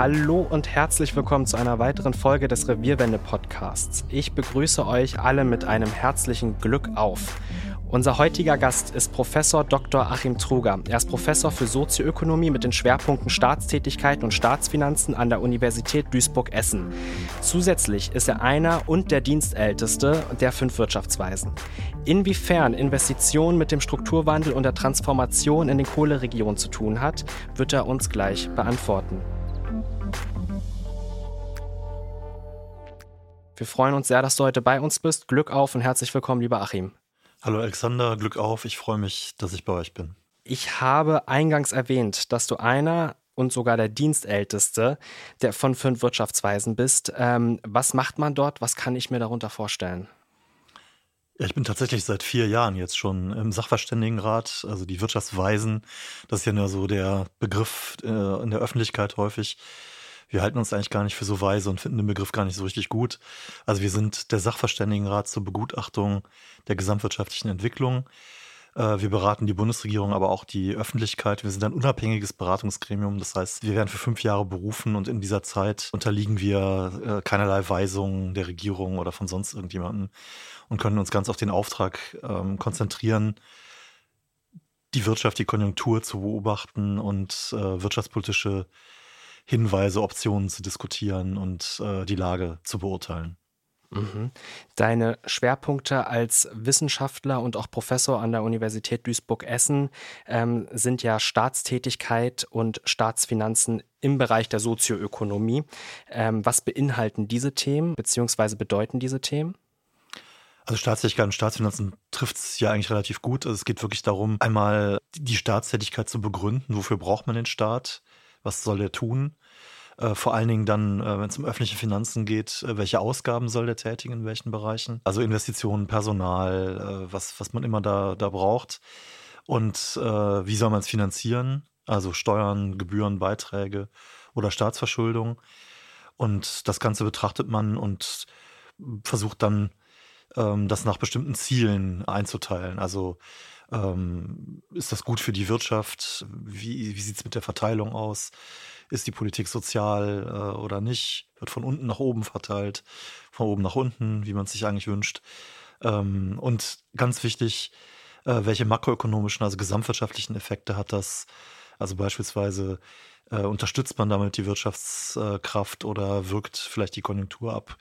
Hallo und herzlich willkommen zu einer weiteren Folge des Revierwende Podcasts. Ich begrüße euch alle mit einem herzlichen Glück auf. Unser heutiger Gast ist Professor Dr. Achim Truger. Er ist Professor für Sozioökonomie mit den Schwerpunkten Staatstätigkeit und Staatsfinanzen an der Universität Duisburg-Essen. Zusätzlich ist er einer und der Dienstälteste der fünf Wirtschaftsweisen. Inwiefern Investitionen mit dem Strukturwandel und der Transformation in den Kohleregionen zu tun hat, wird er uns gleich beantworten. Wir freuen uns sehr, dass du heute bei uns bist. Glück auf und herzlich willkommen, lieber Achim. Hallo Alexander, Glück auf. Ich freue mich, dass ich bei euch bin. Ich habe eingangs erwähnt, dass du einer und sogar der Dienstälteste der von fünf Wirtschaftsweisen bist. Ähm, was macht man dort? Was kann ich mir darunter vorstellen? Ja, ich bin tatsächlich seit vier Jahren jetzt schon im Sachverständigenrat, also die Wirtschaftsweisen. Das ist ja nur so der Begriff äh, in der Öffentlichkeit häufig wir halten uns eigentlich gar nicht für so weise und finden den Begriff gar nicht so richtig gut. Also wir sind der Sachverständigenrat zur Begutachtung der gesamtwirtschaftlichen Entwicklung. Äh, wir beraten die Bundesregierung, aber auch die Öffentlichkeit. Wir sind ein unabhängiges Beratungsgremium. Das heißt, wir werden für fünf Jahre berufen und in dieser Zeit unterliegen wir äh, keinerlei Weisungen der Regierung oder von sonst irgendjemandem und können uns ganz auf den Auftrag ähm, konzentrieren, die Wirtschaft, die Konjunktur zu beobachten und äh, wirtschaftspolitische Hinweise, Optionen zu diskutieren und äh, die Lage zu beurteilen. Mhm. Deine Schwerpunkte als Wissenschaftler und auch Professor an der Universität Duisburg-Essen ähm, sind ja Staatstätigkeit und Staatsfinanzen im Bereich der Sozioökonomie. Ähm, was beinhalten diese Themen bzw. bedeuten diese Themen? Also Staatstätigkeit und Staatsfinanzen trifft es ja eigentlich relativ gut. Also es geht wirklich darum, einmal die Staatstätigkeit zu begründen. Wofür braucht man den Staat? Was soll er tun? Äh, vor allen Dingen dann, äh, wenn es um öffentliche Finanzen geht, äh, welche Ausgaben soll der tätigen, in welchen Bereichen? Also Investitionen, Personal, was, was man immer da, da braucht. Und wie soll man es finanzieren? Also Steuern, Gebühren, Beiträge oder Staatsverschuldung. Und das Ganze betrachtet man und versucht dann, ähm, das nach bestimmten Zielen einzuteilen. Also ähm, ist das gut für die Wirtschaft? Wie, wie sieht es mit der Verteilung aus? Ist die Politik sozial äh, oder nicht? Wird von unten nach oben verteilt, von oben nach unten, wie man es sich eigentlich wünscht. Ähm, und ganz wichtig, äh, welche makroökonomischen, also gesamtwirtschaftlichen Effekte hat das? Also beispielsweise äh, unterstützt man damit die Wirtschaftskraft oder wirkt vielleicht die Konjunktur ab?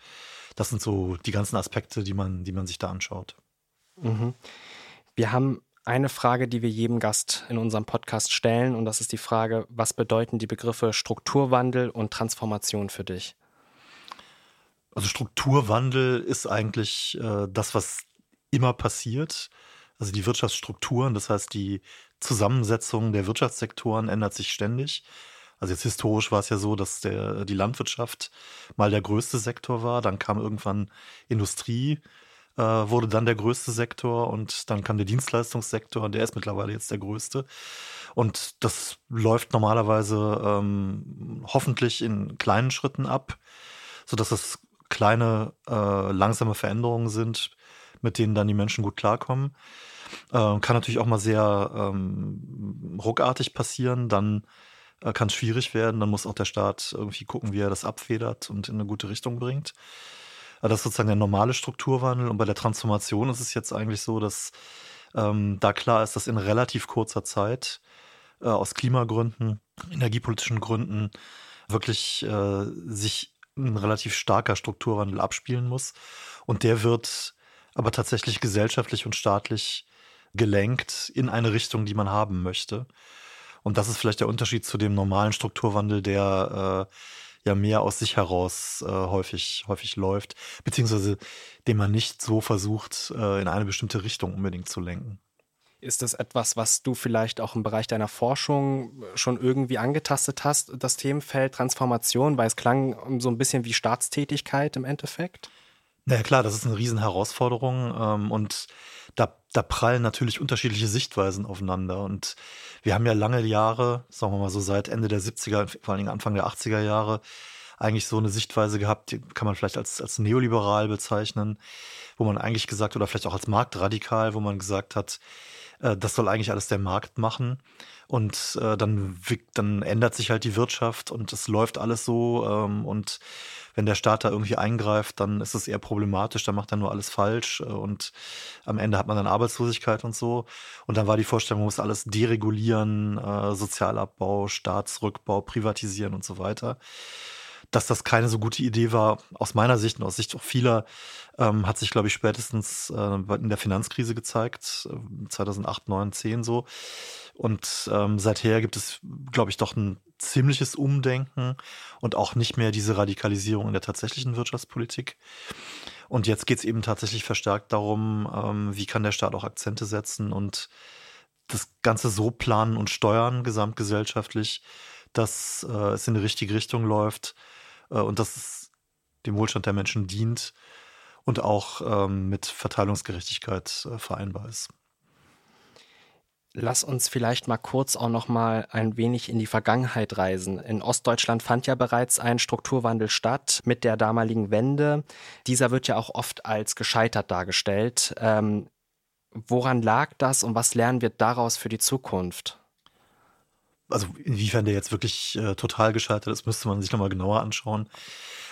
Das sind so die ganzen Aspekte, die man, die man sich da anschaut. Mhm. Wir haben eine Frage, die wir jedem Gast in unserem Podcast stellen. Und das ist die Frage, was bedeuten die Begriffe Strukturwandel und Transformation für dich? Also Strukturwandel ist eigentlich äh, das, was immer passiert. Also die Wirtschaftsstrukturen, das heißt die Zusammensetzung der Wirtschaftssektoren ändert sich ständig. Also jetzt historisch war es ja so, dass der, die Landwirtschaft mal der größte Sektor war, dann kam irgendwann Industrie, äh, wurde dann der größte Sektor und dann kam der Dienstleistungssektor und der ist mittlerweile jetzt der größte. Und das läuft normalerweise ähm, hoffentlich in kleinen Schritten ab, sodass es kleine, äh, langsame Veränderungen sind, mit denen dann die Menschen gut klarkommen. Äh, kann natürlich auch mal sehr ähm, ruckartig passieren, dann äh, kann es schwierig werden, dann muss auch der Staat irgendwie gucken, wie er das abfedert und in eine gute Richtung bringt. Das ist sozusagen der normale Strukturwandel. Und bei der Transformation ist es jetzt eigentlich so, dass ähm, da klar ist, dass in relativ kurzer Zeit äh, aus Klimagründen, energiepolitischen Gründen wirklich äh, sich ein relativ starker Strukturwandel abspielen muss. Und der wird aber tatsächlich gesellschaftlich und staatlich gelenkt in eine Richtung, die man haben möchte. Und das ist vielleicht der Unterschied zu dem normalen Strukturwandel, der äh, ja mehr aus sich heraus äh, häufig, häufig läuft, beziehungsweise den man nicht so versucht, äh, in eine bestimmte Richtung unbedingt zu lenken. Ist das etwas, was du vielleicht auch im Bereich deiner Forschung schon irgendwie angetastet hast, das Themenfeld Transformation, weil es klang so ein bisschen wie Staatstätigkeit im Endeffekt? Na ja, klar, das ist eine Riesenherausforderung ähm, und da, da prallen natürlich unterschiedliche Sichtweisen aufeinander. Und wir haben ja lange Jahre, sagen wir mal so seit Ende der 70er, vor allen Dingen Anfang der 80er Jahre, eigentlich so eine Sichtweise gehabt, die kann man vielleicht als, als neoliberal bezeichnen, wo man eigentlich gesagt, oder vielleicht auch als marktradikal, wo man gesagt hat, äh, das soll eigentlich alles der Markt machen. Und äh, dann, dann ändert sich halt die Wirtschaft und es läuft alles so. Ähm, und wenn der Staat da irgendwie eingreift, dann ist es eher problematisch, dann macht er nur alles falsch äh, und am Ende hat man dann Arbeitslosigkeit und so. Und dann war die Vorstellung, man muss alles deregulieren, äh, Sozialabbau, Staatsrückbau, privatisieren und so weiter dass das keine so gute Idee war, aus meiner Sicht und aus Sicht auch vieler, ähm, hat sich, glaube ich, spätestens äh, in der Finanzkrise gezeigt, äh, 2008, 9, 10 so. Und ähm, seither gibt es, glaube ich, doch ein ziemliches Umdenken und auch nicht mehr diese Radikalisierung in der tatsächlichen Wirtschaftspolitik. Und jetzt geht es eben tatsächlich verstärkt darum, ähm, wie kann der Staat auch Akzente setzen und das Ganze so planen und steuern, gesamtgesellschaftlich, dass äh, es in die richtige Richtung läuft und dass es dem Wohlstand der Menschen dient und auch ähm, mit Verteilungsgerechtigkeit äh, vereinbar ist. Lass uns vielleicht mal kurz auch noch mal ein wenig in die Vergangenheit reisen. In Ostdeutschland fand ja bereits ein Strukturwandel statt mit der damaligen Wende. Dieser wird ja auch oft als gescheitert dargestellt. Ähm, woran lag das und was lernen wir daraus für die Zukunft? Also inwiefern der jetzt wirklich äh, total gescheitert ist, müsste man sich nochmal genauer anschauen.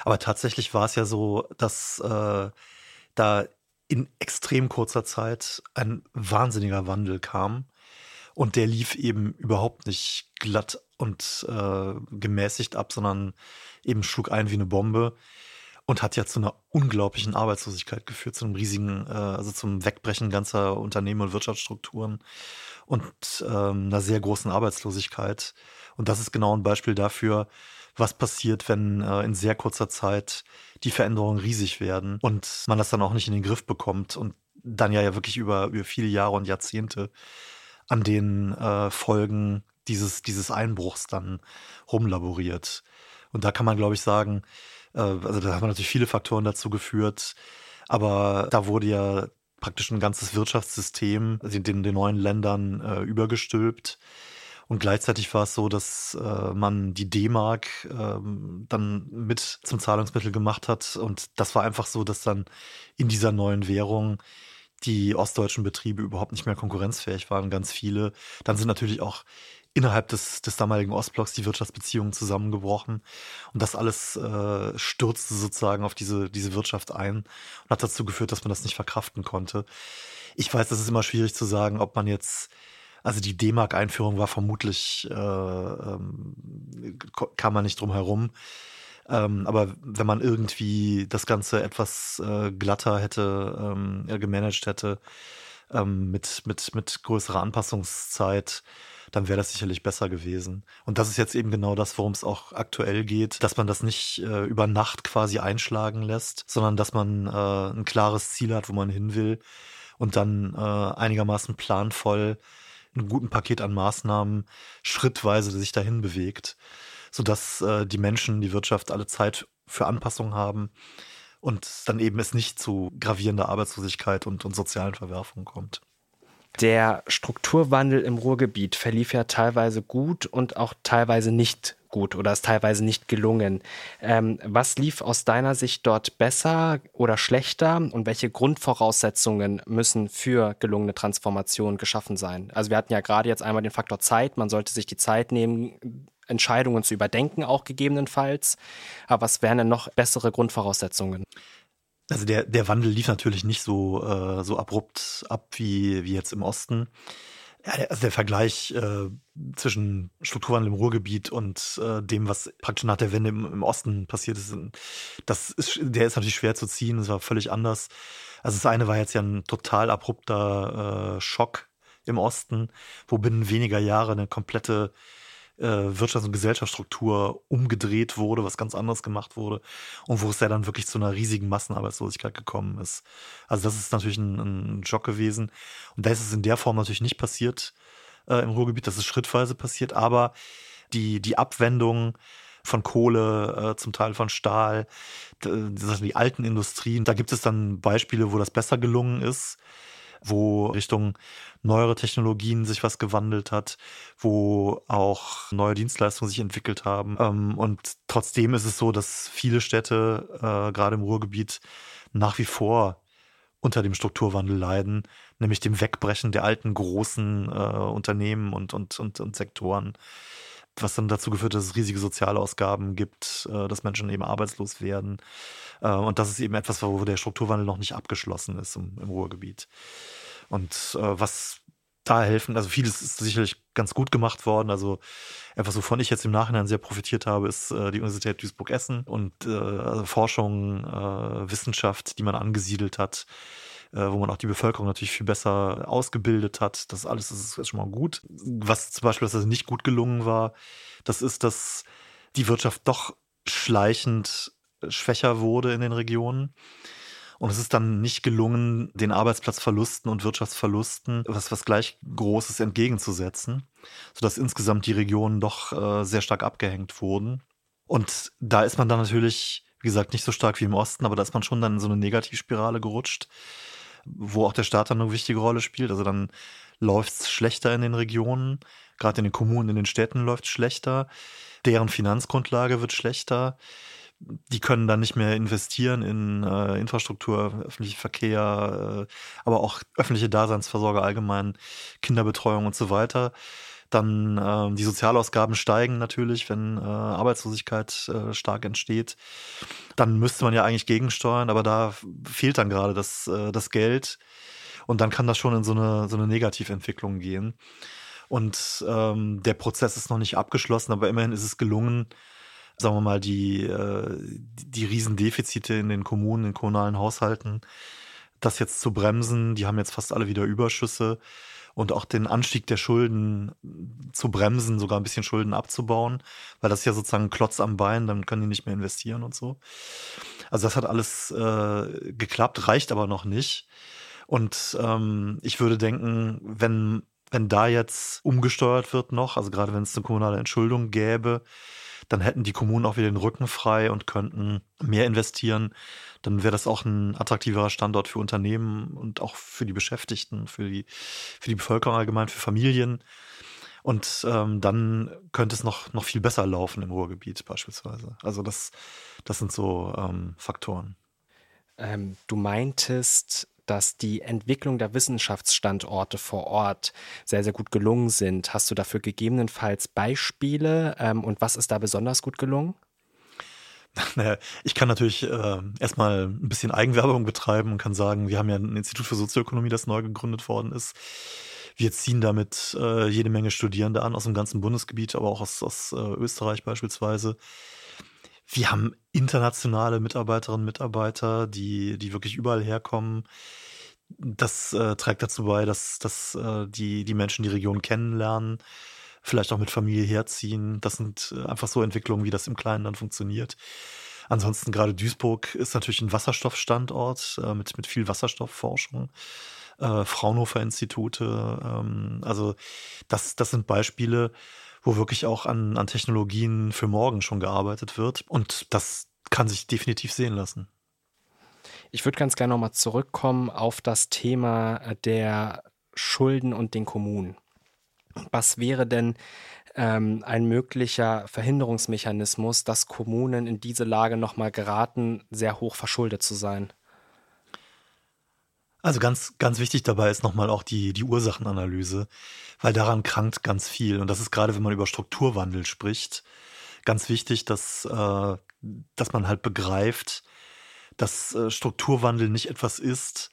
Aber tatsächlich war es ja so, dass äh, da in extrem kurzer Zeit ein wahnsinniger Wandel kam. Und der lief eben überhaupt nicht glatt und äh, gemäßigt ab, sondern eben schlug ein wie eine Bombe und hat ja zu einer unglaublichen Arbeitslosigkeit geführt, zu einem riesigen, äh, also zum Wegbrechen ganzer Unternehmen und Wirtschaftsstrukturen und ähm, einer sehr großen Arbeitslosigkeit. Und das ist genau ein Beispiel dafür, was passiert, wenn äh, in sehr kurzer Zeit die Veränderungen riesig werden und man das dann auch nicht in den Griff bekommt und dann ja, ja wirklich über, über viele Jahre und Jahrzehnte an den äh, Folgen dieses, dieses Einbruchs dann rumlaboriert. Und da kann man, glaube ich, sagen, also da haben natürlich viele Faktoren dazu geführt, aber da wurde ja praktisch ein ganzes Wirtschaftssystem den, den neuen Ländern äh, übergestülpt. Und gleichzeitig war es so, dass äh, man die D-Mark ähm, dann mit zum Zahlungsmittel gemacht hat. Und das war einfach so, dass dann in dieser neuen Währung die ostdeutschen Betriebe überhaupt nicht mehr konkurrenzfähig waren, ganz viele. Dann sind natürlich auch innerhalb des, des damaligen Ostblocks die Wirtschaftsbeziehungen zusammengebrochen. Und das alles äh, stürzte sozusagen auf diese, diese Wirtschaft ein und hat dazu geführt, dass man das nicht verkraften konnte. Ich weiß, das ist immer schwierig zu sagen, ob man jetzt, also die D-Mark-Einführung war vermutlich, äh, ähm, kam man nicht drum herum. Ähm, aber wenn man irgendwie das Ganze etwas äh, glatter hätte, ähm, gemanagt hätte, ähm, mit, mit, mit größerer Anpassungszeit, dann wäre das sicherlich besser gewesen. Und das ist jetzt eben genau das, worum es auch aktuell geht, dass man das nicht äh, über Nacht quasi einschlagen lässt, sondern dass man äh, ein klares Ziel hat, wo man hin will und dann äh, einigermaßen planvoll einen guten Paket an Maßnahmen schrittweise sich dahin bewegt, sodass äh, die Menschen, die Wirtschaft alle Zeit für Anpassung haben und dann eben es nicht zu gravierender Arbeitslosigkeit und, und sozialen Verwerfungen kommt. Der Strukturwandel im Ruhrgebiet verlief ja teilweise gut und auch teilweise nicht gut oder ist teilweise nicht gelungen. Ähm, was lief aus deiner Sicht dort besser oder schlechter und welche Grundvoraussetzungen müssen für gelungene Transformation geschaffen sein? Also wir hatten ja gerade jetzt einmal den Faktor Zeit, man sollte sich die Zeit nehmen, Entscheidungen zu überdenken, auch gegebenenfalls. Aber was wären denn noch bessere Grundvoraussetzungen? Also der, der Wandel lief natürlich nicht so, äh, so abrupt ab wie, wie jetzt im Osten. Also der Vergleich äh, zwischen Strukturwandel im Ruhrgebiet und äh, dem, was praktisch nach der Wende im, im, Osten passiert ist, das ist, der ist natürlich schwer zu ziehen. Das war völlig anders. Also das eine war jetzt ja ein total abrupter äh, Schock im Osten, wo binnen weniger Jahre eine komplette äh, Wirtschafts- und Gesellschaftsstruktur umgedreht wurde, was ganz anderes gemacht wurde und wo es ja dann wirklich zu einer riesigen Massenarbeitslosigkeit gekommen ist. Also das ist natürlich ein, ein Schock gewesen. Und da ist es in der Form natürlich nicht passiert äh, im Ruhrgebiet, das ist schrittweise passiert, aber die, die Abwendung von Kohle, äh, zum Teil von Stahl, die alten Industrien, da gibt es dann Beispiele, wo das besser gelungen ist wo Richtung neuere Technologien sich was gewandelt hat, wo auch neue Dienstleistungen sich entwickelt haben. Ähm, und trotzdem ist es so, dass viele Städte, äh, gerade im Ruhrgebiet, nach wie vor unter dem Strukturwandel leiden, nämlich dem Wegbrechen der alten großen äh, Unternehmen und, und, und, und Sektoren was dann dazu geführt, dass es riesige Sozialausgaben gibt, äh, dass Menschen eben arbeitslos werden. Äh, und das ist eben etwas, wo der Strukturwandel noch nicht abgeschlossen ist im, im Ruhrgebiet. Und äh, was da helfen, also vieles ist sicherlich ganz gut gemacht worden. Also etwas, wovon ich jetzt im Nachhinein sehr profitiert habe, ist die Universität Duisburg-Essen und also Forschung, Wissenschaft, die man angesiedelt hat wo man auch die Bevölkerung natürlich viel besser ausgebildet hat. Das alles ist, ist schon mal gut. Was zum Beispiel was nicht gut gelungen war, das ist, dass die Wirtschaft doch schleichend schwächer wurde in den Regionen. Und es ist dann nicht gelungen, den Arbeitsplatzverlusten und Wirtschaftsverlusten was, was gleich Großes entgegenzusetzen, sodass insgesamt die Regionen doch äh, sehr stark abgehängt wurden. Und da ist man dann natürlich, wie gesagt, nicht so stark wie im Osten, aber da ist man schon dann in so eine Negativspirale gerutscht, wo auch der Staat dann eine wichtige Rolle spielt. Also dann läuft es schlechter in den Regionen, gerade in den Kommunen, in den Städten läuft es schlechter, deren Finanzgrundlage wird schlechter. Die können dann nicht mehr investieren in äh, Infrastruktur, öffentlichen Verkehr, äh, aber auch öffentliche Daseinsversorger allgemein, Kinderbetreuung und so weiter. Dann äh, die Sozialausgaben steigen natürlich, wenn äh, Arbeitslosigkeit äh, stark entsteht. Dann müsste man ja eigentlich gegensteuern, aber da fehlt dann gerade das, äh, das Geld. Und dann kann das schon in so eine, so eine Negativentwicklung gehen. Und ähm, der Prozess ist noch nicht abgeschlossen, aber immerhin ist es gelungen, sagen wir mal, die, äh, die Riesendefizite in den Kommunen, in kommunalen Haushalten, das jetzt zu bremsen. Die haben jetzt fast alle wieder Überschüsse und auch den Anstieg der Schulden zu bremsen, sogar ein bisschen Schulden abzubauen, weil das ist ja sozusagen ein Klotz am Bein, dann können die nicht mehr investieren und so. Also das hat alles äh, geklappt, reicht aber noch nicht. Und ähm, ich würde denken, wenn, wenn da jetzt umgesteuert wird noch, also gerade wenn es eine kommunale Entschuldung gäbe, dann hätten die Kommunen auch wieder den Rücken frei und könnten mehr investieren. Dann wäre das auch ein attraktiverer Standort für Unternehmen und auch für die Beschäftigten, für die, für die Bevölkerung allgemein, für Familien. Und ähm, dann könnte es noch, noch viel besser laufen im Ruhrgebiet beispielsweise. Also das, das sind so ähm, Faktoren. Ähm, du meintest, dass die Entwicklung der Wissenschaftsstandorte vor Ort sehr, sehr gut gelungen sind. Hast du dafür gegebenenfalls Beispiele ähm, und was ist da besonders gut gelungen? Naja, ich kann natürlich äh, erstmal ein bisschen Eigenwerbung betreiben und kann sagen, wir haben ja ein Institut für Sozioökonomie, das neu gegründet worden ist. Wir ziehen damit äh, jede Menge Studierende an aus dem ganzen Bundesgebiet, aber auch aus, aus äh, Österreich beispielsweise. Wir haben internationale Mitarbeiterinnen und Mitarbeiter, die, die wirklich überall herkommen. Das äh, trägt dazu bei, dass, dass äh, die, die Menschen die Region kennenlernen, vielleicht auch mit Familie herziehen. Das sind äh, einfach so Entwicklungen, wie das im Kleinen dann funktioniert. Ansonsten gerade Duisburg ist natürlich ein Wasserstoffstandort äh, mit, mit viel Wasserstoffforschung. Äh, Fraunhofer-Institute. Ähm, also das, das sind Beispiele, wo wirklich auch an, an Technologien für morgen schon gearbeitet wird. Und das kann sich definitiv sehen lassen. Ich würde ganz gerne nochmal zurückkommen auf das Thema der Schulden und den Kommunen. Was wäre denn ähm, ein möglicher Verhinderungsmechanismus, dass Kommunen in diese Lage nochmal geraten, sehr hoch verschuldet zu sein? Also ganz, ganz wichtig dabei ist nochmal auch die, die Ursachenanalyse, weil daran krankt ganz viel. Und das ist gerade, wenn man über Strukturwandel spricht, ganz wichtig, dass, äh, dass man halt begreift, dass äh, Strukturwandel nicht etwas ist,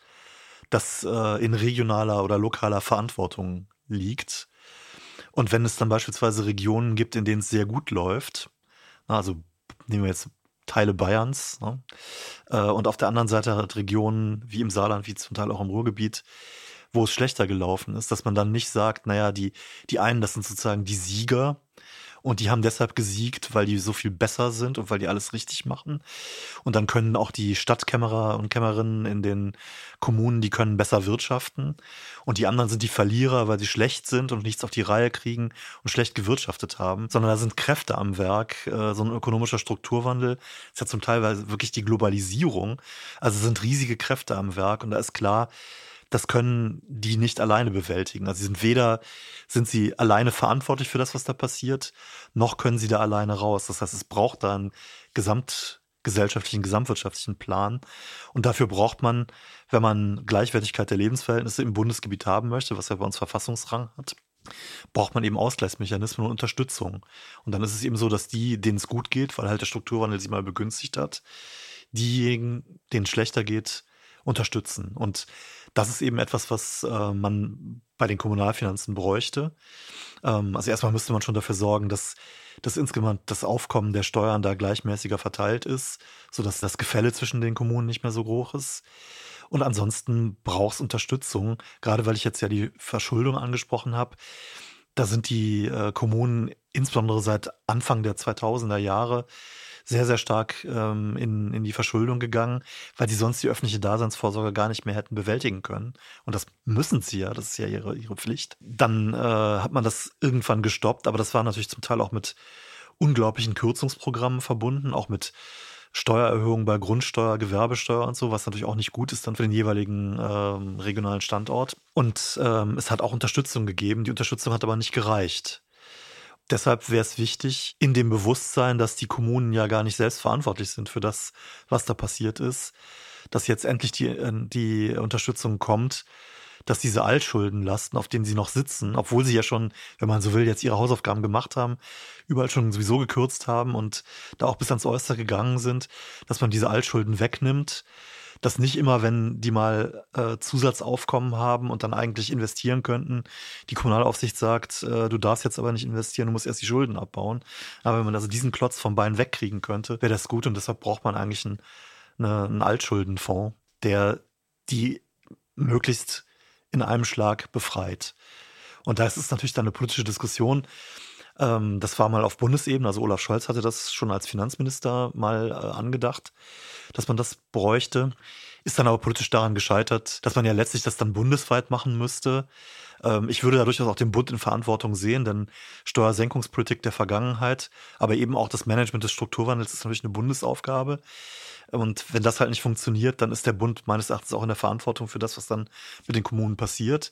das äh, in regionaler oder lokaler Verantwortung liegt. Und wenn es dann beispielsweise Regionen gibt, in denen es sehr gut läuft, also nehmen wir jetzt Teile Bayerns. Ne? Äh, und auf der anderen Seite hat Regionen wie im Saarland, wie zum Teil auch im Ruhrgebiet, wo es schlechter gelaufen ist, dass man dann nicht sagt, naja, die, die einen, das sind sozusagen die Sieger und die haben deshalb gesiegt, weil die so viel besser sind und weil die alles richtig machen. Und dann können auch die Stadtkämmerer und Kämmerinnen in den Kommunen, die können besser wirtschaften. Und die anderen sind die Verlierer, weil sie schlecht sind und nichts auf die Reihe kriegen und schlecht gewirtschaftet haben. Sondern da sind Kräfte am Werk. Äh, so ein ökonomischer Strukturwandel ist ja zum Teil wirklich die Globalisierung. Also sind riesige Kräfte am Werk. Und da ist klar, das können die nicht alleine bewältigen. Also sie sind weder, sind sie alleine verantwortlich für das, was da passiert, noch können sie da alleine raus. Das heißt, es braucht da einen gesamtgesellschaftlichen, gesamtwirtschaftlichen Plan. Und dafür braucht man, wenn man Gleichwertigkeit der Lebensverhältnisse im Bundesgebiet haben möchte, was ja bei uns Verfassungsrang hat, braucht man eben Ausgleichsmechanismen und Unterstützung. Und dann ist es eben so, dass die, denen es gut geht, weil halt der Strukturwandel sie mal begünstigt hat, diejenigen, denen es schlechter geht, unterstützen. Und das ist eben etwas, was äh, man bei den Kommunalfinanzen bräuchte. Ähm, also erstmal müsste man schon dafür sorgen, dass, dass insgesamt das Aufkommen der Steuern da gleichmäßiger verteilt ist, sodass das Gefälle zwischen den Kommunen nicht mehr so hoch ist. Und ansonsten braucht es Unterstützung, gerade weil ich jetzt ja die Verschuldung angesprochen habe. Da sind die äh, Kommunen insbesondere seit Anfang der 2000er Jahre sehr, sehr stark ähm, in, in die Verschuldung gegangen, weil sie sonst die öffentliche Daseinsvorsorge gar nicht mehr hätten bewältigen können. Und das müssen sie ja, das ist ja ihre, ihre Pflicht. Dann äh, hat man das irgendwann gestoppt, aber das war natürlich zum Teil auch mit unglaublichen Kürzungsprogrammen verbunden, auch mit Steuererhöhungen bei Grundsteuer, Gewerbesteuer und so, was natürlich auch nicht gut ist dann für den jeweiligen ähm, regionalen Standort. Und ähm, es hat auch Unterstützung gegeben. Die Unterstützung hat aber nicht gereicht. Deshalb wäre es wichtig, in dem Bewusstsein, dass die Kommunen ja gar nicht selbst verantwortlich sind für das, was da passiert ist, dass jetzt endlich die, äh, die Unterstützung kommt, dass diese Altschuldenlasten, auf denen sie noch sitzen, obwohl sie ja schon, wenn man so will, jetzt ihre Hausaufgaben gemacht haben, überall schon sowieso gekürzt haben und da auch bis ans Äußere gegangen sind, dass man diese Altschulden wegnimmt, dass nicht immer, wenn die mal äh, Zusatzaufkommen haben und dann eigentlich investieren könnten, die Kommunalaufsicht sagt, äh, du darfst jetzt aber nicht investieren, du musst erst die Schulden abbauen. Aber wenn man also diesen Klotz vom Bein wegkriegen könnte, wäre das gut und deshalb braucht man eigentlich einen, eine, einen Altschuldenfonds, der die möglichst in einem Schlag befreit. Und da ist es natürlich dann eine politische Diskussion. Ähm, das war mal auf Bundesebene, also Olaf Scholz hatte das schon als Finanzminister mal äh, angedacht, dass man das bräuchte. Ist dann aber politisch daran gescheitert, dass man ja letztlich das dann bundesweit machen müsste. Ähm, ich würde da durchaus auch den Bund in Verantwortung sehen, denn Steuersenkungspolitik der Vergangenheit, aber eben auch das Management des Strukturwandels ist natürlich eine Bundesaufgabe. Und wenn das halt nicht funktioniert, dann ist der Bund meines Erachtens auch in der Verantwortung für das, was dann mit den Kommunen passiert.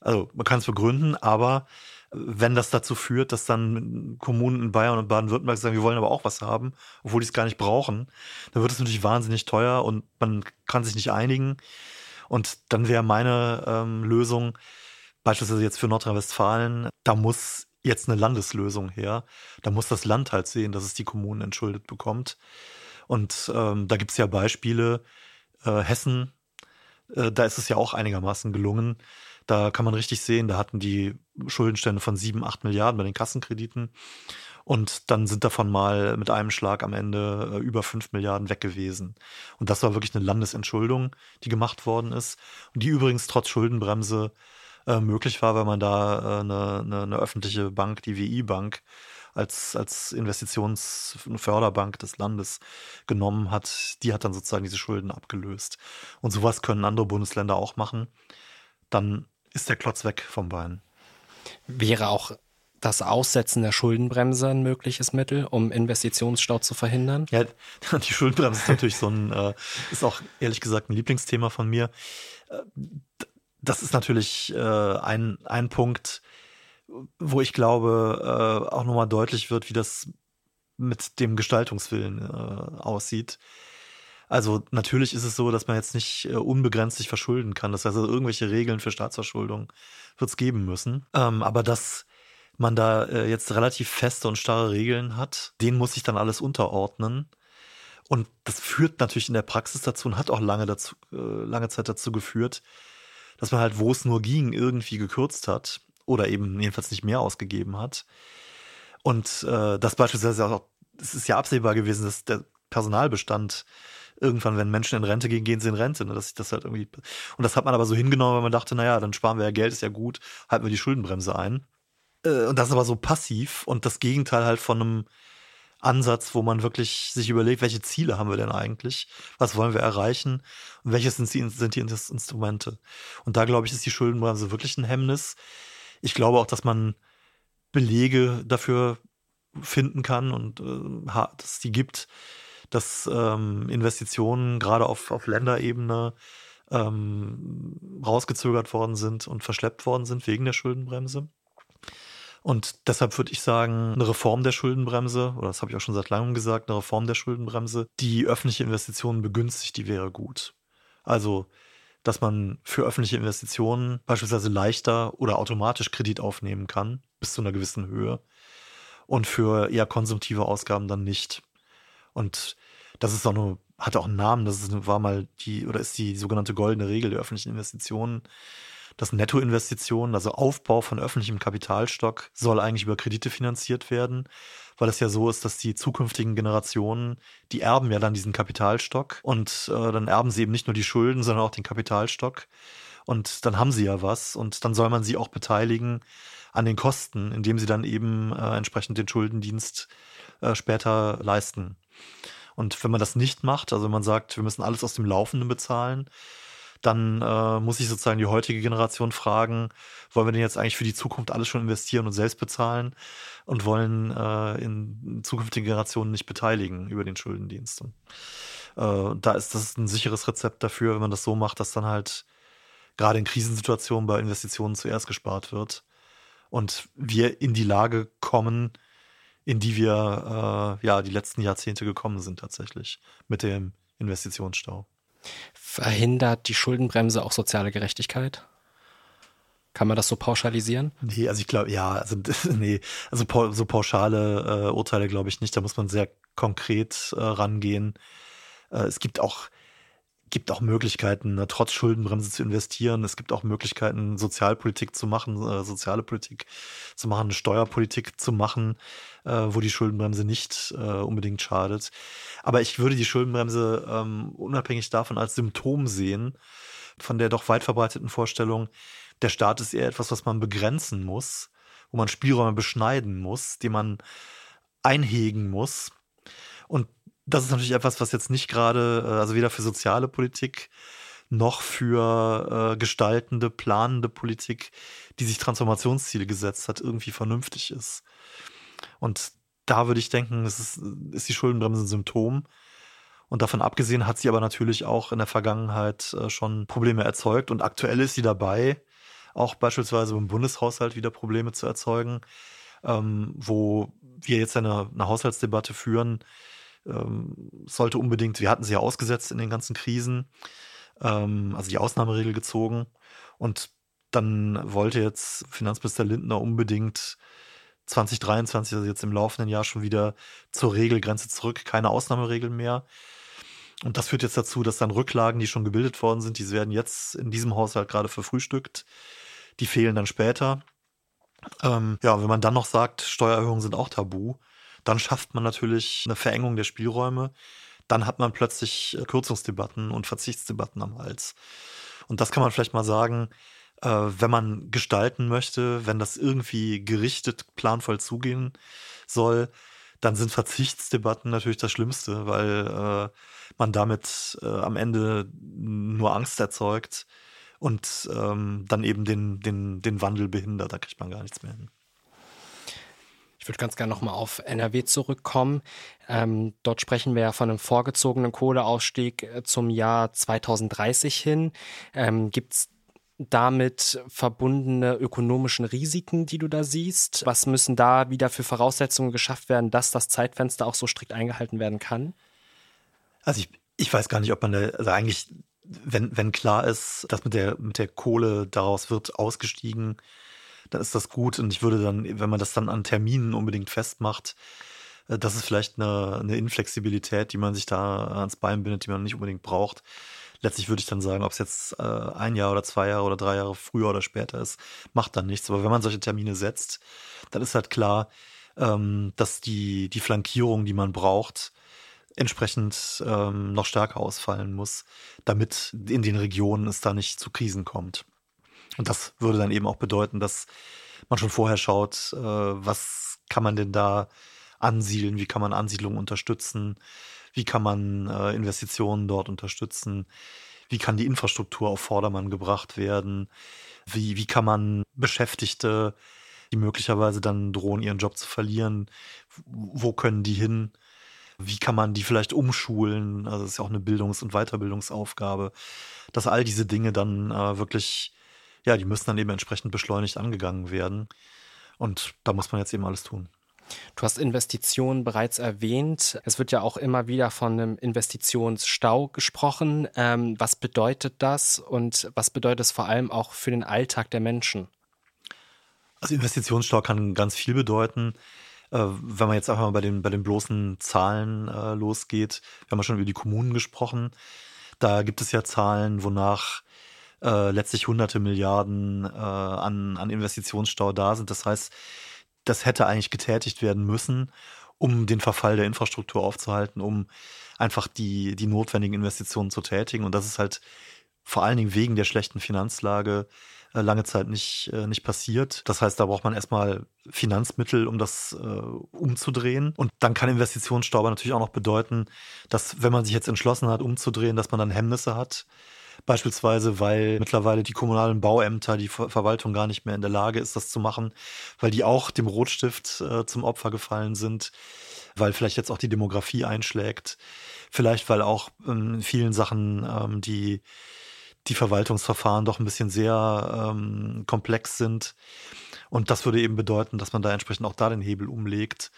Also man kann es begründen, aber wenn das dazu führt, dass dann Kommunen in Bayern und Baden-Württemberg sagen, wir wollen aber auch was haben, obwohl die es gar nicht brauchen, dann wird es natürlich wahnsinnig teuer und man kann sich nicht einigen. Und dann wäre meine ähm, Lösung, beispielsweise jetzt für Nordrhein-Westfalen, da muss jetzt eine Landeslösung her. Da muss das Land halt sehen, dass es die Kommunen entschuldet bekommt. Und ähm, da gibt es ja Beispiele. Äh, Hessen, äh, da ist es ja auch einigermaßen gelungen. Da kann man richtig sehen, da hatten die Schuldenstände von sieben, acht Milliarden bei den Kassenkrediten. Und dann sind davon mal mit einem Schlag am Ende äh, über fünf Milliarden weg gewesen. Und das war wirklich eine Landesentschuldung, die gemacht worden ist. Und die übrigens trotz Schuldenbremse äh, möglich war, weil man da äh, eine, eine, eine öffentliche Bank, die WI-Bank, als, als Investitionsförderbank des Landes genommen hat, die hat dann sozusagen diese Schulden abgelöst. Und sowas können andere Bundesländer auch machen. Dann ist der Klotz weg vom Bein. Wäre auch das Aussetzen der Schuldenbremse ein mögliches Mittel, um Investitionsstau zu verhindern? Ja, die Schuldenbremse ist natürlich so ein, äh, ist auch ehrlich gesagt ein Lieblingsthema von mir. Äh, das ist natürlich äh, ein, ein Punkt, wo ich glaube, äh, auch nochmal deutlich wird, wie das mit dem Gestaltungswillen äh, aussieht. Also natürlich ist es so, dass man jetzt nicht äh, unbegrenzt sich verschulden kann. Das heißt, also irgendwelche Regeln für Staatsverschuldung wird es geben müssen. Ähm, aber dass man da äh, jetzt relativ feste und starre Regeln hat, denen muss sich dann alles unterordnen. Und das führt natürlich in der Praxis dazu und hat auch lange, dazu, äh, lange Zeit dazu geführt, dass man halt, wo es nur ging, irgendwie gekürzt hat oder eben jedenfalls nicht mehr ausgegeben hat. Und äh, das beispielsweise auch, es ist ja absehbar gewesen, dass der Personalbestand irgendwann, wenn Menschen in Rente gehen, gehen sie in Rente. Ne? Dass ich das halt irgendwie. Und das hat man aber so hingenommen, weil man dachte, naja, dann sparen wir ja Geld, ist ja gut, halten wir die Schuldenbremse ein. Äh, und das ist aber so passiv und das Gegenteil halt von einem Ansatz, wo man wirklich sich überlegt, welche Ziele haben wir denn eigentlich? Was wollen wir erreichen? Und welches sind die, sind die Instrumente? Und da glaube ich, ist die Schuldenbremse wirklich ein Hemmnis. Ich glaube auch, dass man Belege dafür finden kann und äh, dass es die gibt, dass ähm, Investitionen gerade auf, auf Länderebene ähm, rausgezögert worden sind und verschleppt worden sind wegen der Schuldenbremse. Und deshalb würde ich sagen, eine Reform der Schuldenbremse, oder das habe ich auch schon seit langem gesagt, eine Reform der Schuldenbremse, die öffentliche Investitionen begünstigt, die wäre gut. Also, dass man für öffentliche Investitionen beispielsweise leichter oder automatisch Kredit aufnehmen kann, bis zu einer gewissen Höhe, und für eher konsumtive Ausgaben dann nicht. Und das ist auch nur, hat auch einen Namen, das ist, war mal die, oder ist die sogenannte goldene Regel der öffentlichen Investitionen dass Nettoinvestitionen, also Aufbau von öffentlichem Kapitalstock, soll eigentlich über Kredite finanziert werden, weil es ja so ist, dass die zukünftigen Generationen, die erben ja dann diesen Kapitalstock und äh, dann erben sie eben nicht nur die Schulden, sondern auch den Kapitalstock. Und dann haben sie ja was und dann soll man sie auch beteiligen an den Kosten, indem sie dann eben äh, entsprechend den Schuldendienst äh, später leisten. Und wenn man das nicht macht, also wenn man sagt, wir müssen alles aus dem Laufenden bezahlen, dann äh, muss ich sozusagen die heutige Generation fragen, wollen wir denn jetzt eigentlich für die Zukunft alles schon investieren und selbst bezahlen und wollen äh, in zukünftigen Generationen nicht beteiligen über den Schuldendienst. Und, äh, da ist das ein sicheres Rezept dafür, wenn man das so macht, dass dann halt gerade in Krisensituationen bei Investitionen zuerst gespart wird und wir in die Lage kommen, in die wir äh, ja die letzten Jahrzehnte gekommen sind tatsächlich mit dem Investitionsstau. Verhindert die Schuldenbremse auch soziale Gerechtigkeit? Kann man das so pauschalisieren? Nee, also ich glaube, ja, also nee, also so pauschale äh, Urteile glaube ich nicht. Da muss man sehr konkret äh, rangehen. Äh, es gibt auch gibt auch Möglichkeiten, ne, trotz Schuldenbremse zu investieren. Es gibt auch Möglichkeiten, Sozialpolitik zu machen, äh, soziale Politik zu machen, Steuerpolitik zu machen, äh, wo die Schuldenbremse nicht äh, unbedingt schadet. Aber ich würde die Schuldenbremse ähm, unabhängig davon als Symptom sehen, von der doch weit verbreiteten Vorstellung, der Staat ist eher etwas, was man begrenzen muss, wo man Spielräume beschneiden muss, die man einhegen muss. Und das ist natürlich etwas, was jetzt nicht gerade, äh, also weder für soziale Politik noch für äh, gestaltende, planende Politik, die sich Transformationsziele gesetzt hat, irgendwie vernünftig ist. Und da würde ich denken, es ist, ist die Schuldenbremse ein Symptom. Und davon abgesehen hat sie aber natürlich auch in der Vergangenheit äh, schon Probleme erzeugt. Und aktuell ist sie dabei, auch beispielsweise im Bundeshaushalt wieder Probleme zu erzeugen, ähm, wo wir jetzt eine, eine Haushaltsdebatte führen, ähm, sollte unbedingt, wir hatten sie ja ausgesetzt in den ganzen Krisen, ähm, also die Ausnahmeregel gezogen. Und dann wollte jetzt Finanzminister Lindner unbedingt 2023, also jetzt im laufenden Jahr schon wieder zur Regelgrenze zurück, keine Ausnahmeregel mehr. Und das führt jetzt dazu, dass dann Rücklagen, die schon gebildet worden sind, die werden jetzt in diesem Haushalt gerade verfrühstückt. Die fehlen dann später. Ähm, ja, wenn man dann noch sagt, Steuererhöhungen sind auch tabu, dann schafft man natürlich eine Verengung der Spielräume. Dann hat man plötzlich äh, Kürzungsdebatten und Verzichtsdebatten am Hals. Und das kann man vielleicht mal sagen, äh, wenn man gestalten möchte, wenn das irgendwie gerichtet, planvoll zugehen soll, dann sind Verzichtsdebatten natürlich das Schlimmste, weil äh, man damit am Ende nur Angst erzeugt und ähm, dann eben den, den, den Wandel behindert. Da kriegt man gar nichts mehr hin. Ich würde ganz gerne nochmal auf NRW zurückkommen. Ähm, dort sprechen wir ja von einem vorgezogenen Kohleausstieg äh, zum Jahr 2030 hin. Ähm, Gibt es damit verbundene ökonomischen Risiken, die du da siehst? Was müssen da wieder für Voraussetzungen geschafft werden, dass das Zeitfenster auch so strikt eingehalten werden kann? Also ich, ich weiß gar nicht, ob man da, also eigentlich, wenn, wenn klar ist, dass mit der, mit der Kohle daraus wird ausgestiegen, dann ist das gut. Und ich würde dann, wenn man das dann an Terminen unbedingt festmacht, äh, das ist vielleicht eine, eine Inflexibilität, die man sich da ans Bein bindet, die man nicht unbedingt braucht. Letztlich würde ich dann sagen, ob es jetzt äh, ein Jahr oder zwei Jahre oder drei Jahre früher oder später ist, macht dann nichts. Aber wenn man solche Termine setzt, dann ist halt klar, ähm, dass die, die Flankierung, die man braucht, entsprechend ähm, noch stärker ausfallen muss, damit in den Regionen es da nicht zu Krisen kommt. Und das würde dann eben auch bedeuten, dass man schon vorher schaut, äh, was kann man denn da ansiedeln, wie kann man Ansiedlungen unterstützen, wie kann man äh, Investitionen dort unterstützen, wie kann die Infrastruktur auf Vordermann gebracht werden, wie, wie kann man Beschäftigte, die möglicherweise dann drohen, ihren Job zu verlieren, wo können die hin? Wie kann man die vielleicht umschulen? Also das ist ja auch eine Bildungs- und Weiterbildungsaufgabe, dass all diese Dinge dann äh, wirklich, ja, die müssen dann eben entsprechend beschleunigt angegangen werden. Und da muss man jetzt eben alles tun. Du hast Investitionen bereits erwähnt. Es wird ja auch immer wieder von einem Investitionsstau gesprochen. Ähm, was bedeutet das und was bedeutet es vor allem auch für den Alltag der Menschen? Also Investitionsstau kann ganz viel bedeuten. Äh, wenn man jetzt einfach mal bei den, bei den bloßen Zahlen äh, losgeht, wir haben ja schon über die Kommunen gesprochen. Da gibt es ja Zahlen, wonach äh, letztlich hunderte Milliarden äh, an, an Investitionsstau da sind. Das heißt, das hätte eigentlich getätigt werden müssen, um den Verfall der Infrastruktur aufzuhalten, um einfach die, die notwendigen Investitionen zu tätigen. Und das ist halt vor allen Dingen wegen der schlechten Finanzlage äh, lange Zeit nicht, äh, nicht passiert. Das heißt, da braucht man erstmal Finanzmittel, um das äh, umzudrehen. Und dann kann Investitionsstau natürlich auch noch bedeuten, dass wenn man sich jetzt entschlossen hat, umzudrehen, dass man dann Hemmnisse hat Beispielsweise, weil mittlerweile die kommunalen Bauämter, die Ver Verwaltung gar nicht mehr in der Lage ist, das zu machen, weil die auch dem Rotstift äh, zum Opfer gefallen sind, weil vielleicht jetzt auch die Demografie einschlägt, vielleicht weil auch in vielen Sachen ähm, die, die Verwaltungsverfahren doch ein bisschen sehr ähm, komplex sind. Und das würde eben bedeuten, dass man da entsprechend auch da den Hebel umlegt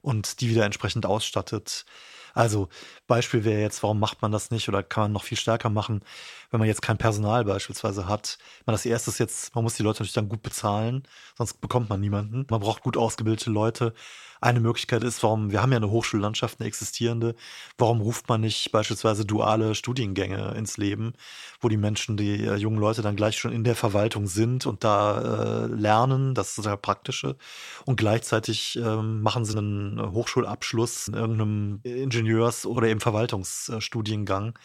und die wieder entsprechend ausstattet. Also Beispiel wäre jetzt, warum macht man das nicht oder kann man noch viel stärker machen, wenn man jetzt kein Personal beispielsweise hat. Man das erste ist jetzt, man muss die Leute natürlich dann gut bezahlen, sonst bekommt man niemanden. Man braucht gut ausgebildete Leute. Eine Möglichkeit ist, warum, wir haben ja eine Hochschullandschaft, eine existierende, warum ruft man nicht beispielsweise duale Studiengänge ins Leben, wo die Menschen, die äh, jungen Leute dann gleich schon in der Verwaltung sind und da äh, lernen, das ist das Praktische, und gleichzeitig ähm, machen sie einen Hochschulabschluss in irgendeinem Ingenieurs- oder eben Verwaltungsstudiengang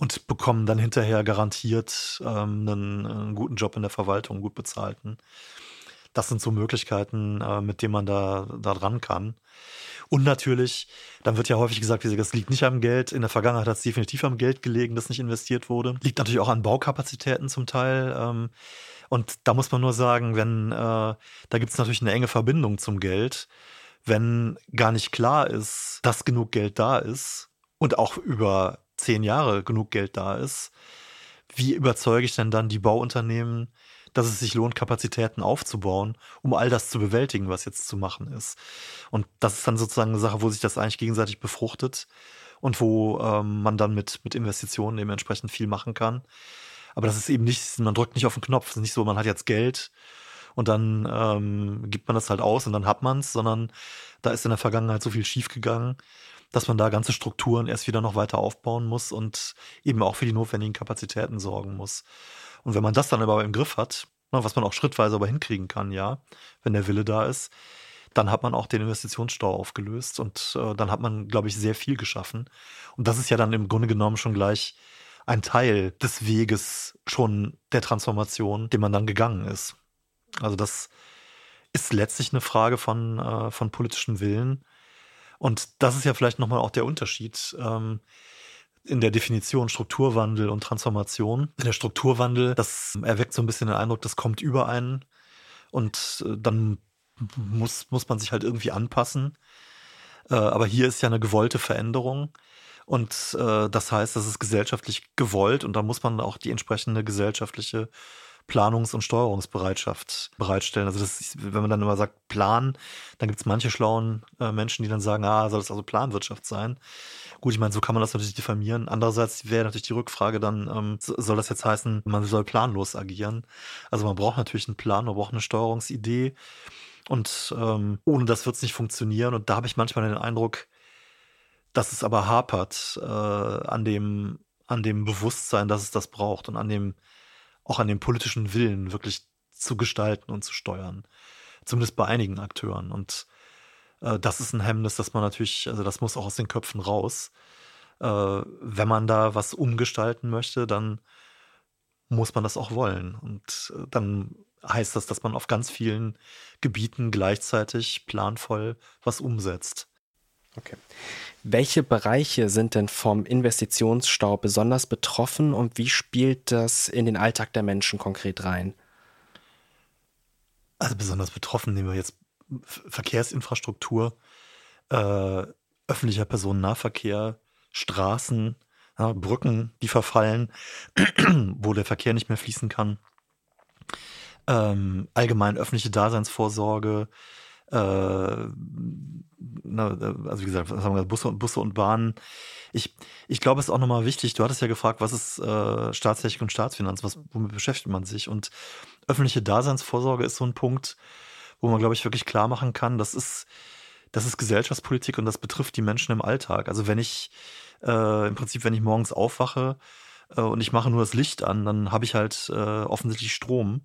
und bekommen dann hinterher garantiert ähm, einen, einen, guten Job in der Verwaltung, gut bezahlten. Das sind so Möglichkeiten, äh, mit denen man da, da dran kann. Und natürlich, dann wird ja häufig gesagt, das liegt nicht am Geld. In der Vergangenheit hat es definitiv am Geld gelegen, das nicht investiert wurde. Liegt natürlich auch an Baukapazitäten zum Teil. Ähm, und da muss man nur sagen, wenn, äh, da gibt es natürlich eine enge Verbindung zum Geld. Wenn gar nicht klar ist, dass genug Geld da ist und auch über zehn Jahre genug Geld da ist, wie überzeuge ich denn dann die Bauunternehmen, dass es sich lohnt, Kapazitäten aufzubauen, um all das zu bewältigen, was jetzt zu machen ist. Und das ist dann sozusagen eine Sache, wo sich das eigentlich gegenseitig befruchtet und wo ähm, man dann mit, mit Investitionen eben entsprechend viel machen kann. Aber das ist eben nicht, man drückt nicht auf den Knopf. Es ist nicht so, man hat jetzt Geld und dann ähm, gibt man das halt aus und dann hat man es, sondern da ist in der Vergangenheit so viel schiefgegangen, dass man da ganze Strukturen erst wieder noch weiter aufbauen muss und eben auch für die notwendigen Kapazitäten sorgen muss. Und wenn man das dann aber im Griff hat, ne, was man auch schrittweise aber hinkriegen kann, ja, wenn der Wille da ist, dann hat man auch den Investitionsstau aufgelöst und äh, dann hat man, glaube ich, sehr viel geschaffen. Und das ist ja dann im Grunde genommen schon gleich ein Teil des Weges schon der Transformation, den man dann gegangen ist. Also das ist letztlich eine Frage von, äh, von politischem Willen. Und das ist ja vielleicht nochmal auch der Unterschied. Ähm, in der Definition Strukturwandel und Transformation. Der Strukturwandel, das erweckt so ein bisschen den Eindruck, das kommt über einen und äh, dann muss, muss man sich halt irgendwie anpassen. Äh, aber hier ist ja eine gewollte Veränderung. Und äh, das heißt, das ist gesellschaftlich gewollt und da muss man auch die entsprechende gesellschaftliche Planungs- und Steuerungsbereitschaft bereitstellen. Also ist, wenn man dann immer sagt Plan, dann gibt es manche schlauen äh, Menschen, die dann sagen, ah, soll das also Planwirtschaft sein? Gut, ich meine, so kann man das natürlich diffamieren. Andererseits wäre natürlich die Rückfrage dann, ähm, soll das jetzt heißen, man soll planlos agieren? Also man braucht natürlich einen Plan, man braucht eine Steuerungsidee und ähm, ohne das wird es nicht funktionieren. Und da habe ich manchmal den Eindruck, dass es aber hapert äh, an dem an dem Bewusstsein, dass es das braucht und an dem auch an dem politischen Willen wirklich zu gestalten und zu steuern. Zumindest bei einigen Akteuren. Und äh, das ist ein Hemmnis, dass man natürlich, also das muss auch aus den Köpfen raus. Äh, wenn man da was umgestalten möchte, dann muss man das auch wollen. Und äh, dann heißt das, dass man auf ganz vielen Gebieten gleichzeitig planvoll was umsetzt. Okay. Welche Bereiche sind denn vom Investitionsstau besonders betroffen und wie spielt das in den Alltag der Menschen konkret rein? Also besonders betroffen nehmen wir jetzt Verkehrsinfrastruktur, äh, öffentlicher Personennahverkehr, Straßen, ja, Brücken, die verfallen, wo der Verkehr nicht mehr fließen kann. Ähm, allgemein öffentliche Daseinsvorsorge, äh, na, also wie gesagt, wir, Busse, Busse und Bahnen. Ich, ich glaube, es ist auch nochmal wichtig, du hattest ja gefragt, was ist äh, Staatstechnik und Staatsfinanz, was, womit beschäftigt man sich? Und öffentliche Daseinsvorsorge ist so ein Punkt, wo man, glaube ich, wirklich klar machen kann, das ist, das ist Gesellschaftspolitik und das betrifft die Menschen im Alltag. Also wenn ich äh, im Prinzip, wenn ich morgens aufwache äh, und ich mache nur das Licht an, dann habe ich halt äh, offensichtlich Strom.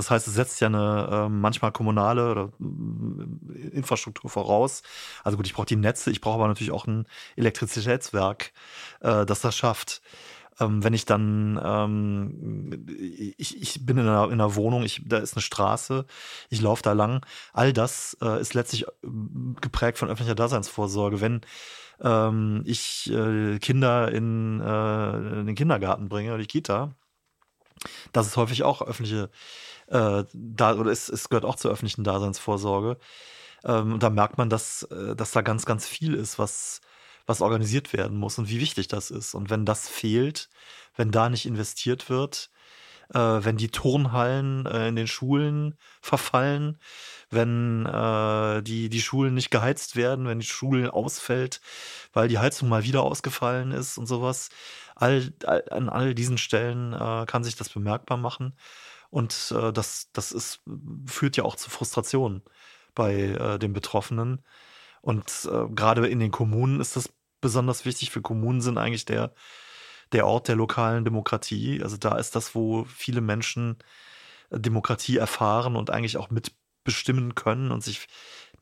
Das heißt, es setzt ja eine äh, manchmal kommunale oder äh, Infrastruktur voraus. Also gut, ich brauche die Netze, ich brauche aber natürlich auch ein Elektrizitätswerk, äh, das das schafft. Ähm, wenn ich dann, ähm, ich, ich bin in einer, in einer Wohnung, ich, da ist eine Straße, ich laufe da lang. All das äh, ist letztlich äh, geprägt von öffentlicher Daseinsvorsorge. Wenn ähm, ich äh, Kinder in, äh, in den Kindergarten bringe oder die Kita, das ist häufig auch öffentliche, äh, da, oder es, es gehört auch zur öffentlichen Daseinsvorsorge. Ähm, und da merkt man, dass, äh, dass da ganz, ganz viel ist, was, was organisiert werden muss und wie wichtig das ist. Und wenn das fehlt, wenn da nicht investiert wird, äh, wenn die Turnhallen äh, in den Schulen verfallen, wenn äh, die, die Schulen nicht geheizt werden, wenn die Schulen ausfällt, weil die Heizung mal wieder ausgefallen ist und sowas. All, all an all diesen Stellen äh, kann sich das bemerkbar machen. Und äh, das, das ist, führt ja auch zu Frustration bei äh, den Betroffenen. Und äh, gerade in den Kommunen ist das besonders wichtig. Für Kommunen sind eigentlich der, der Ort der lokalen Demokratie. Also da ist das, wo viele Menschen äh, Demokratie erfahren und eigentlich auch mit bestimmen können und sich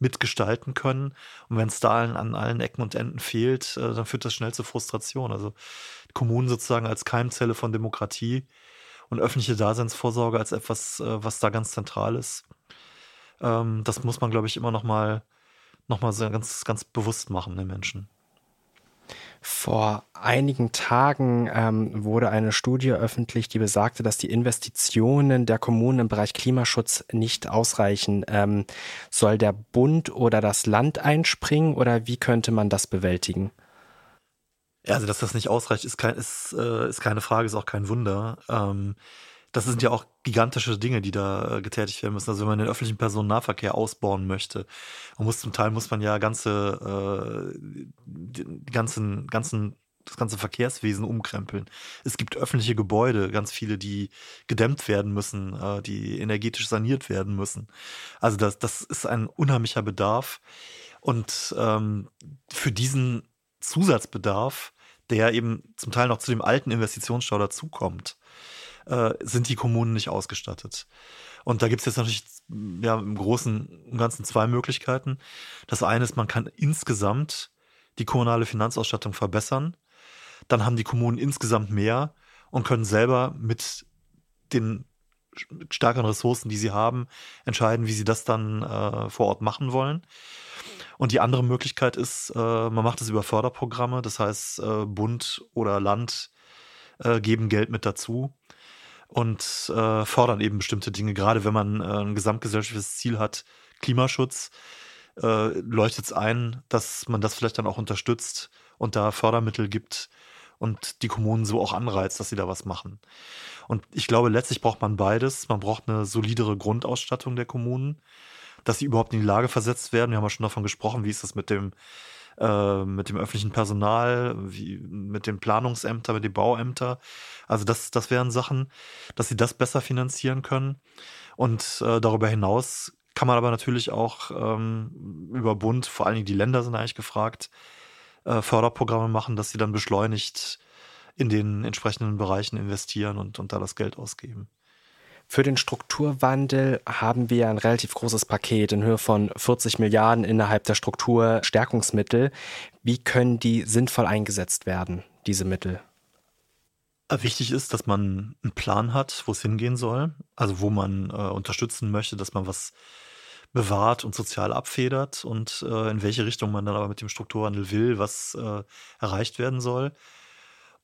mitgestalten können. Und wenn es da an allen Ecken und Enden fehlt, äh, dann führt das schnell zu Frustration. Also Kommunen sozusagen als Keimzelle von Demokratie und öffentliche Daseinsvorsorge als etwas, äh, was da ganz zentral ist. Ähm, das muss man, glaube ich, immer noch mal, noch mal so ganz, ganz bewusst machen den Menschen. Vor einigen Tagen ähm, wurde eine Studie öffentlich, die besagte, dass die Investitionen der Kommunen im Bereich Klimaschutz nicht ausreichen. Ähm, soll der Bund oder das Land einspringen oder wie könnte man das bewältigen? Ja, also dass das nicht ausreicht, ist, kein, ist, äh, ist keine Frage, ist auch kein Wunder. Ähm, das sind ja auch gigantische Dinge, die da äh, getätigt werden müssen. Also wenn man den öffentlichen Personennahverkehr ausbauen möchte, man muss zum Teil muss man ja ganze, äh, ganzen, ganzen das ganze Verkehrswesen umkrempeln. Es gibt öffentliche Gebäude, ganz viele, die gedämmt werden müssen, äh, die energetisch saniert werden müssen. Also das, das ist ein unheimlicher Bedarf. Und ähm, für diesen Zusatzbedarf, der eben zum Teil noch zu dem alten Investitionsstau dazukommt, äh, sind die Kommunen nicht ausgestattet. Und da gibt es jetzt natürlich ja, im Großen und Ganzen zwei Möglichkeiten. Das eine ist, man kann insgesamt die kommunale Finanzausstattung verbessern. Dann haben die Kommunen insgesamt mehr und können selber mit den stärkeren Ressourcen, die sie haben, entscheiden, wie sie das dann äh, vor Ort machen wollen. Und die andere Möglichkeit ist, äh, man macht es über Förderprogramme, das heißt, äh, Bund oder Land äh, geben Geld mit dazu und äh, fordern eben bestimmte Dinge. Gerade wenn man äh, ein gesamtgesellschaftliches Ziel hat, Klimaschutz, äh, leuchtet es ein, dass man das vielleicht dann auch unterstützt und da Fördermittel gibt und die Kommunen so auch anreizt, dass sie da was machen. Und ich glaube, letztlich braucht man beides. Man braucht eine solidere Grundausstattung der Kommunen, dass sie überhaupt in die Lage versetzt werden. Wir haben ja schon davon gesprochen, wie ist das mit dem äh, mit dem öffentlichen Personal, wie, mit den Planungsämtern, mit den Bauämtern. Also das, das wären Sachen, dass sie das besser finanzieren können. Und äh, darüber hinaus kann man aber natürlich auch ähm, über Bund, vor allen Dingen die Länder sind eigentlich gefragt, äh, Förderprogramme machen, dass sie dann beschleunigt in den entsprechenden Bereichen investieren und, und da das Geld ausgeben. Für den Strukturwandel haben wir ein relativ großes Paket in Höhe von 40 Milliarden innerhalb der Strukturstärkungsmittel. Wie können die sinnvoll eingesetzt werden, diese Mittel? Wichtig ist, dass man einen Plan hat, wo es hingehen soll, also wo man äh, unterstützen möchte, dass man was bewahrt und sozial abfedert und äh, in welche Richtung man dann aber mit dem Strukturwandel will, was äh, erreicht werden soll.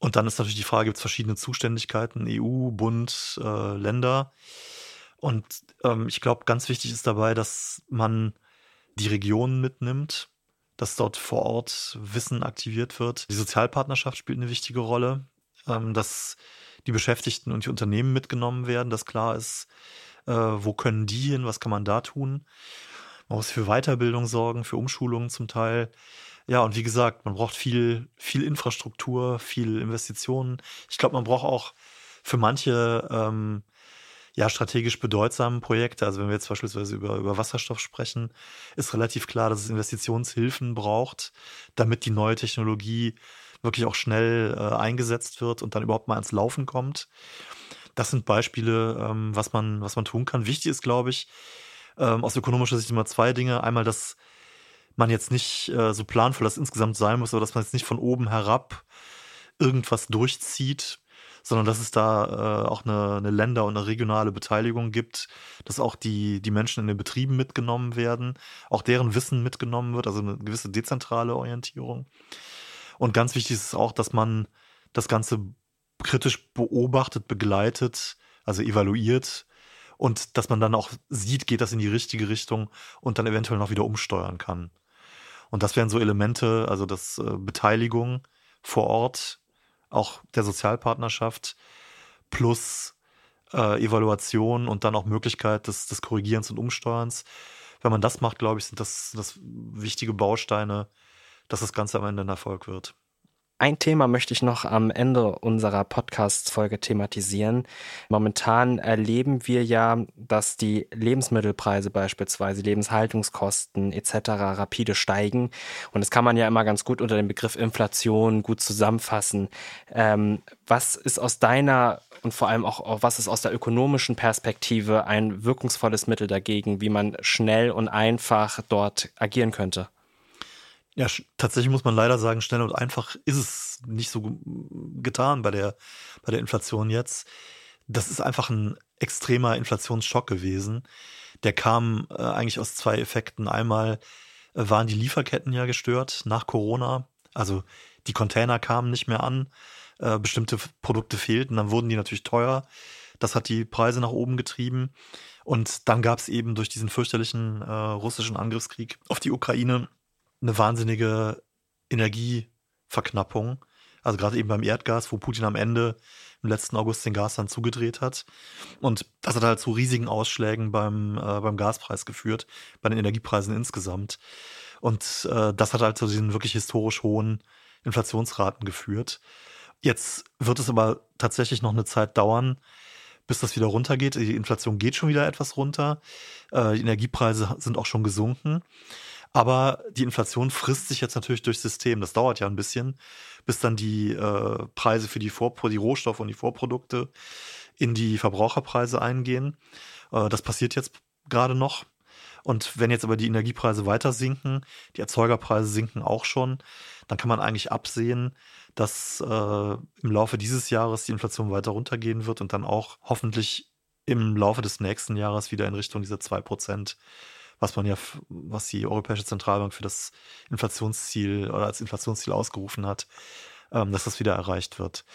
Und dann ist natürlich die Frage, gibt es verschiedene Zuständigkeiten, EU, Bund, äh, Länder. Und ähm, ich glaube, ganz wichtig ist dabei, dass man die Regionen mitnimmt, dass dort vor Ort Wissen aktiviert wird. Die Sozialpartnerschaft spielt eine wichtige Rolle, ähm, dass die Beschäftigten und die Unternehmen mitgenommen werden, dass klar ist, äh, wo können die hin, was kann man da tun. Man muss für Weiterbildung sorgen, für Umschulungen zum Teil. Ja, und wie gesagt, man braucht viel, viel Infrastruktur, viel Investitionen. Ich glaube, man braucht auch für manche ähm, ja, strategisch bedeutsamen Projekte, also wenn wir jetzt beispielsweise über, über Wasserstoff sprechen, ist relativ klar, dass es Investitionshilfen braucht, damit die neue Technologie wirklich auch schnell äh, eingesetzt wird und dann überhaupt mal ans Laufen kommt. Das sind Beispiele, ähm, was, man, was man tun kann. Wichtig ist, glaube ich, ähm, aus ökonomischer Sicht immer zwei Dinge. Einmal, dass man jetzt nicht äh, so planvoll das insgesamt sein muss, aber dass man jetzt nicht von oben herab irgendwas durchzieht, sondern dass es da äh, auch eine, eine Länder- und eine regionale Beteiligung gibt, dass auch die, die Menschen in den Betrieben mitgenommen werden, auch deren Wissen mitgenommen wird, also eine gewisse dezentrale Orientierung. Und ganz wichtig ist auch, dass man das Ganze kritisch beobachtet, begleitet, also evaluiert und dass man dann auch sieht, geht das in die richtige Richtung und dann eventuell noch wieder umsteuern kann. Und das wären so Elemente, also das äh, Beteiligung vor Ort, auch der Sozialpartnerschaft plus äh, Evaluation und dann auch Möglichkeit des, des Korrigierens und Umsteuerns. Wenn man das macht, glaube ich, sind das, das wichtige Bausteine, dass das Ganze am Ende ein Erfolg wird. Ein Thema möchte ich noch am Ende unserer Podcast-Folge thematisieren. Momentan erleben wir ja, dass die Lebensmittelpreise beispielsweise, Lebenshaltungskosten etc. rapide steigen. Und das kann man ja immer ganz gut unter dem Begriff Inflation gut zusammenfassen. Ähm, was ist aus deiner und vor allem auch, was ist aus der ökonomischen Perspektive ein wirkungsvolles Mittel dagegen, wie man schnell und einfach dort agieren könnte? Ja, tatsächlich muss man leider sagen, schnell und einfach ist es nicht so getan bei der, bei der Inflation jetzt. Das ist einfach ein extremer Inflationsschock gewesen. Der kam äh, eigentlich aus zwei Effekten. Einmal äh, waren die Lieferketten ja gestört nach Corona. Also die Container kamen nicht mehr an, äh, bestimmte Produkte fehlten, dann wurden die natürlich teuer. Das hat die Preise nach oben getrieben. Und dann gab es eben durch diesen fürchterlichen äh, russischen Angriffskrieg auf die Ukraine eine wahnsinnige Energieverknappung. Also gerade eben beim Erdgas, wo Putin am Ende im letzten August den Gas dann zugedreht hat. Und das hat halt zu riesigen Ausschlägen beim, äh, beim Gaspreis geführt, bei den Energiepreisen insgesamt. Und äh, das hat halt zu diesen wirklich historisch hohen Inflationsraten geführt. Jetzt wird es aber tatsächlich noch eine Zeit dauern, bis das wieder runtergeht. Die Inflation geht schon wieder etwas runter. Äh, die Energiepreise sind auch schon gesunken. Aber die Inflation frisst sich jetzt natürlich durchs System. Das dauert ja ein bisschen, bis dann die äh, Preise für die, Vorpro die Rohstoffe und die Vorprodukte in die Verbraucherpreise eingehen. Äh, das passiert jetzt gerade noch. Und wenn jetzt aber die Energiepreise weiter sinken, die Erzeugerpreise sinken auch schon, dann kann man eigentlich absehen, dass äh, im Laufe dieses Jahres die Inflation weiter runtergehen wird und dann auch hoffentlich im Laufe des nächsten Jahres wieder in Richtung dieser 2% was man ja, was die Europäische Zentralbank für das Inflationsziel oder als Inflationsziel ausgerufen hat, ähm, dass das wieder erreicht wird.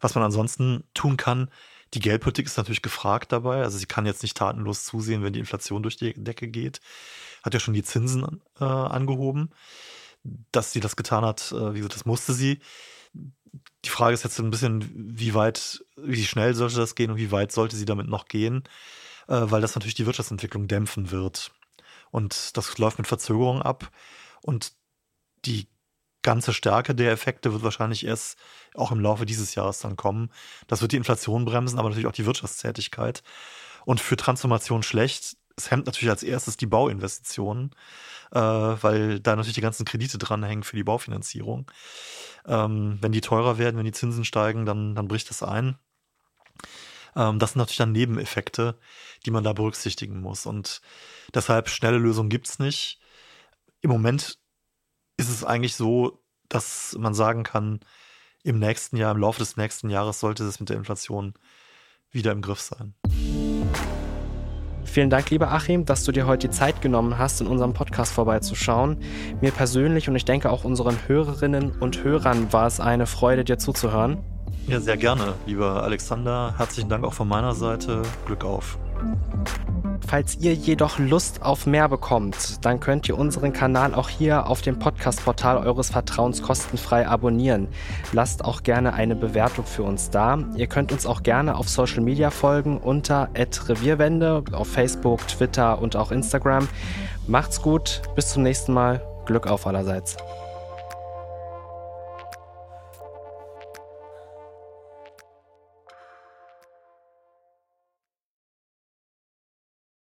Was man ansonsten tun kann, die Geldpolitik ist natürlich gefragt dabei. Also sie kann jetzt nicht tatenlos zusehen, wenn die Inflation durch die Decke geht. Hat ja schon die Zinsen äh, angehoben. Dass sie das getan hat, äh, wie gesagt, das musste sie. Die Frage ist jetzt ein bisschen, wie weit, wie schnell sollte das gehen und wie weit sollte sie damit noch gehen, äh, weil das natürlich die Wirtschaftsentwicklung dämpfen wird. Und das läuft mit Verzögerung ab. Und die ganze Stärke der Effekte wird wahrscheinlich erst auch im Laufe dieses Jahres dann kommen. Das wird die Inflation bremsen, aber natürlich auch die Wirtschaftstätigkeit. Und für Transformation schlecht. Es hemmt natürlich als erstes die Bauinvestitionen, äh, weil da natürlich die ganzen Kredite dranhängen für die Baufinanzierung. Ähm, wenn die teurer werden, wenn die Zinsen steigen, dann, dann bricht das ein. Ähm, das sind natürlich dann Nebeneffekte, die man da berücksichtigen muss. Und deshalb schnelle Lösungen gibt's nicht. Im Moment ist es eigentlich so, dass man sagen kann, im nächsten Jahr, im Laufe des nächsten Jahres sollte es mit der Inflation wieder im Griff sein. Vielen Dank, lieber Achim, dass du dir heute die Zeit genommen hast, in unserem Podcast vorbeizuschauen. Mir persönlich und ich denke auch unseren Hörerinnen und Hörern war es eine Freude, dir zuzuhören. Ja, sehr gerne, lieber Alexander. Herzlichen Dank auch von meiner Seite. Glück auf. Falls ihr jedoch Lust auf mehr bekommt, dann könnt ihr unseren Kanal auch hier auf dem Podcast-Portal eures Vertrauens kostenfrei abonnieren. Lasst auch gerne eine Bewertung für uns da. Ihr könnt uns auch gerne auf Social Media folgen unter @revierwende auf Facebook, Twitter und auch Instagram. Macht's gut, bis zum nächsten Mal. Glück auf allerseits.